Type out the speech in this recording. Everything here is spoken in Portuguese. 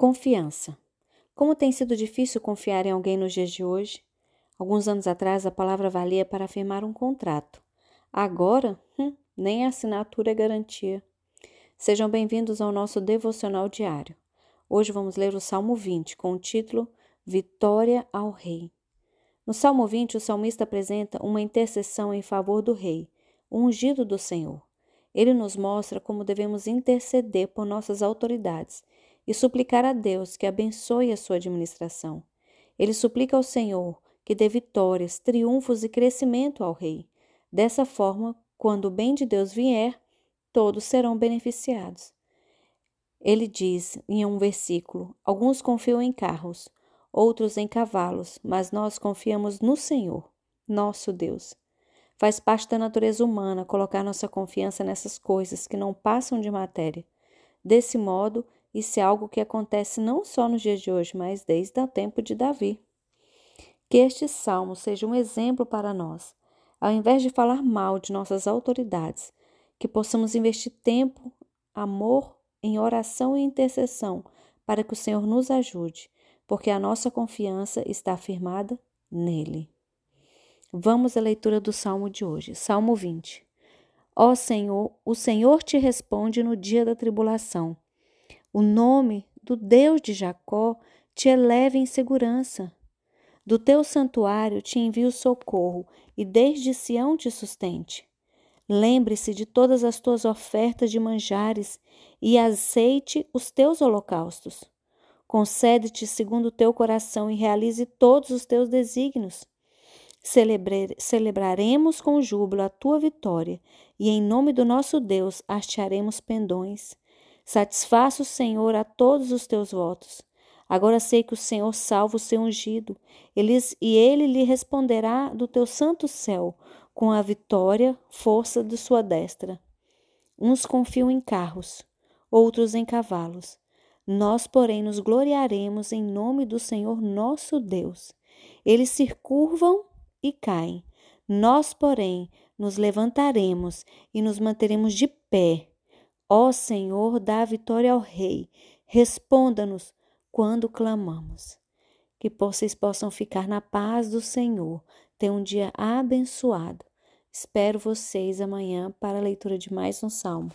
Confiança. Como tem sido difícil confiar em alguém nos dias de hoje? Alguns anos atrás, a palavra valia para afirmar um contrato. Agora, hum, nem a assinatura é garantia. Sejam bem-vindos ao nosso devocional diário. Hoje vamos ler o Salmo 20 com o título Vitória ao Rei. No Salmo 20, o salmista apresenta uma intercessão em favor do Rei, ungido do Senhor. Ele nos mostra como devemos interceder por nossas autoridades e suplicar a Deus que abençoe a sua administração. Ele suplica ao Senhor que dê vitórias, triunfos e crescimento ao rei. Dessa forma, quando o bem de Deus vier, todos serão beneficiados. Ele diz em um versículo: Alguns confiam em carros, outros em cavalos, mas nós confiamos no Senhor, nosso Deus. Faz parte da natureza humana colocar nossa confiança nessas coisas que não passam de matéria. Desse modo, isso é algo que acontece não só nos dias de hoje, mas desde o tempo de Davi. Que este salmo seja um exemplo para nós. Ao invés de falar mal de nossas autoridades, que possamos investir tempo, amor em oração e intercessão para que o Senhor nos ajude, porque a nossa confiança está firmada nele. Vamos à leitura do salmo de hoje, Salmo 20. Ó Senhor, o Senhor te responde no dia da tribulação. O nome do Deus de Jacó te eleva em segurança. Do teu santuário te envio socorro e desde Sião te sustente. Lembre-se de todas as tuas ofertas de manjares e aceite os teus holocaustos. Concede-te segundo o teu coração e realize todos os teus desígnios. celebraremos com júbilo a tua vitória e em nome do nosso Deus hastearemos pendões. Satisfaça o Senhor a todos os teus votos. Agora sei que o Senhor salva o seu ungido, eles, e ele lhe responderá do teu santo céu, com a vitória, força de sua destra. Uns confiam em carros, outros em cavalos. Nós, porém, nos gloriaremos em nome do Senhor nosso Deus. Eles se curvam e caem. Nós, porém, nos levantaremos e nos manteremos de pé Ó Senhor, dá vitória ao Rei. Responda-nos quando clamamos. Que vocês possam ficar na paz do Senhor. Tenham um dia abençoado. Espero vocês amanhã para a leitura de mais um salmo.